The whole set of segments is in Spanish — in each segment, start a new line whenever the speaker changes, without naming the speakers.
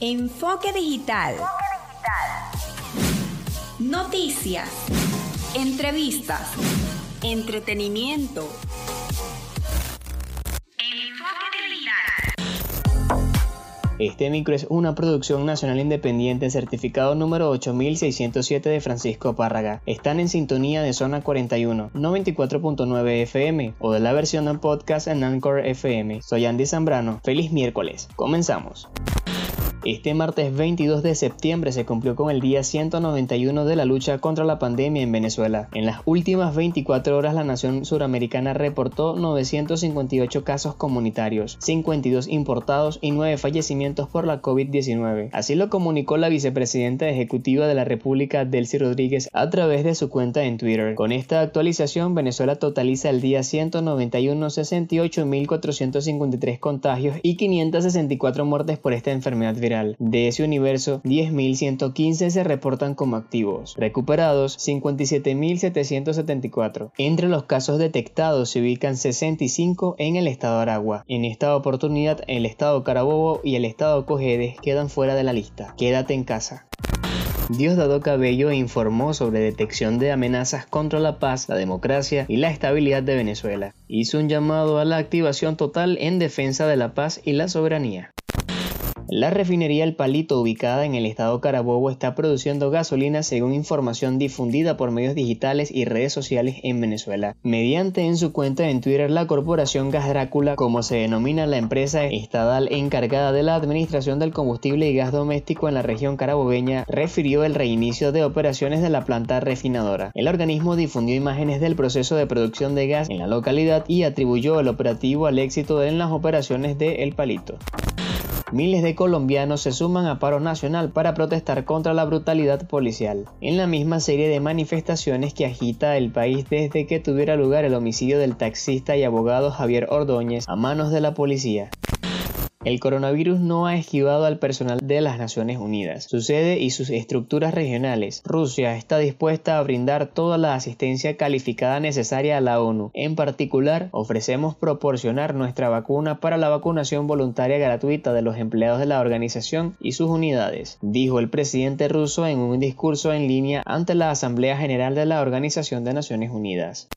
Enfoque digital. Noticias. Entrevistas. Entretenimiento.
Este micro es una producción nacional independiente certificado número 8607 de Francisco Párraga. Están en sintonía de zona 41, 94.9 FM o de la versión en podcast en Anchor FM. Soy Andy Zambrano. Feliz miércoles. Comenzamos. Este martes 22 de septiembre se cumplió con el día 191 de la lucha contra la pandemia en Venezuela. En las últimas 24 horas la nación suramericana reportó 958 casos comunitarios, 52 importados y 9 fallecimientos por la COVID-19. Así lo comunicó la vicepresidenta ejecutiva de la República, Delcy Rodríguez, a través de su cuenta en Twitter. Con esta actualización, Venezuela totaliza el día 191 68.453 contagios y 564 muertes por esta enfermedad viral. De ese universo, 10.115 se reportan como activos, recuperados 57.774. Entre los casos detectados se ubican 65 en el estado Aragua. En esta oportunidad, el estado Carabobo y el estado Cojedes quedan fuera de la lista. Quédate en casa. Diosdado Cabello informó sobre detección de amenazas contra la paz, la democracia y la estabilidad de Venezuela. Hizo un llamado a la activación total en defensa de la paz y la soberanía. La refinería El Palito, ubicada en el estado Carabobo, está produciendo gasolina según información difundida por medios digitales y redes sociales en Venezuela. Mediante en su cuenta en Twitter, la corporación Gas Drácula, como se denomina la empresa estatal encargada de la administración del combustible y gas doméstico en la región carabobeña, refirió el reinicio de operaciones de la planta refinadora. El organismo difundió imágenes del proceso de producción de gas en la localidad y atribuyó el operativo al éxito en las operaciones de El Palito. Miles de colombianos se suman a paro nacional para protestar contra la brutalidad policial, en la misma serie de manifestaciones que agita el país desde que tuviera lugar el homicidio del taxista y abogado Javier Ordóñez a manos de la policía. El coronavirus no ha esquivado al personal de las Naciones Unidas, su sede y sus estructuras regionales. Rusia está dispuesta a brindar toda la asistencia calificada necesaria a la ONU. En particular, ofrecemos proporcionar nuestra vacuna para la vacunación voluntaria gratuita de los empleados de la organización y sus unidades, dijo el presidente ruso en un discurso en línea ante la Asamblea General de la Organización de Naciones Unidas.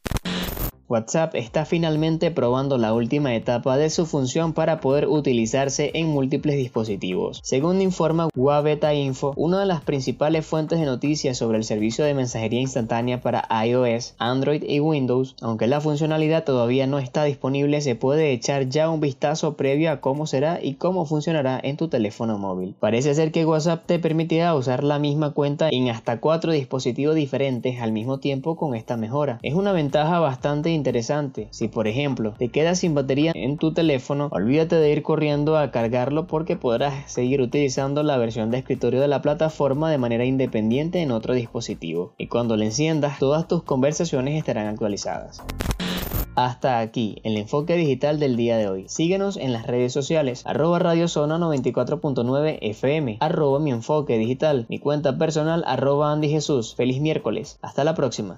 WhatsApp está finalmente probando la última etapa de su función para poder utilizarse en múltiples dispositivos. Según informa Wabeta Info, una de las principales fuentes de noticias sobre el servicio de mensajería instantánea para iOS, Android y Windows, aunque la funcionalidad todavía no está disponible, se puede echar ya un vistazo previo a cómo será y cómo funcionará en tu teléfono móvil. Parece ser que WhatsApp te permitirá usar la misma cuenta en hasta cuatro dispositivos diferentes al mismo tiempo con esta mejora. Es una ventaja bastante interesante. Si por ejemplo te quedas sin batería en tu teléfono, olvídate de ir corriendo a cargarlo porque podrás seguir utilizando la versión de escritorio de la plataforma de manera independiente en otro dispositivo. Y cuando le enciendas, todas tus conversaciones estarán actualizadas. Hasta aquí el enfoque digital del día de hoy. Síguenos en las redes sociales, arroba Radio Zona 94.9 FM, arroba mi enfoque digital, mi cuenta personal, arroba Andy Jesús. Feliz miércoles. Hasta la próxima.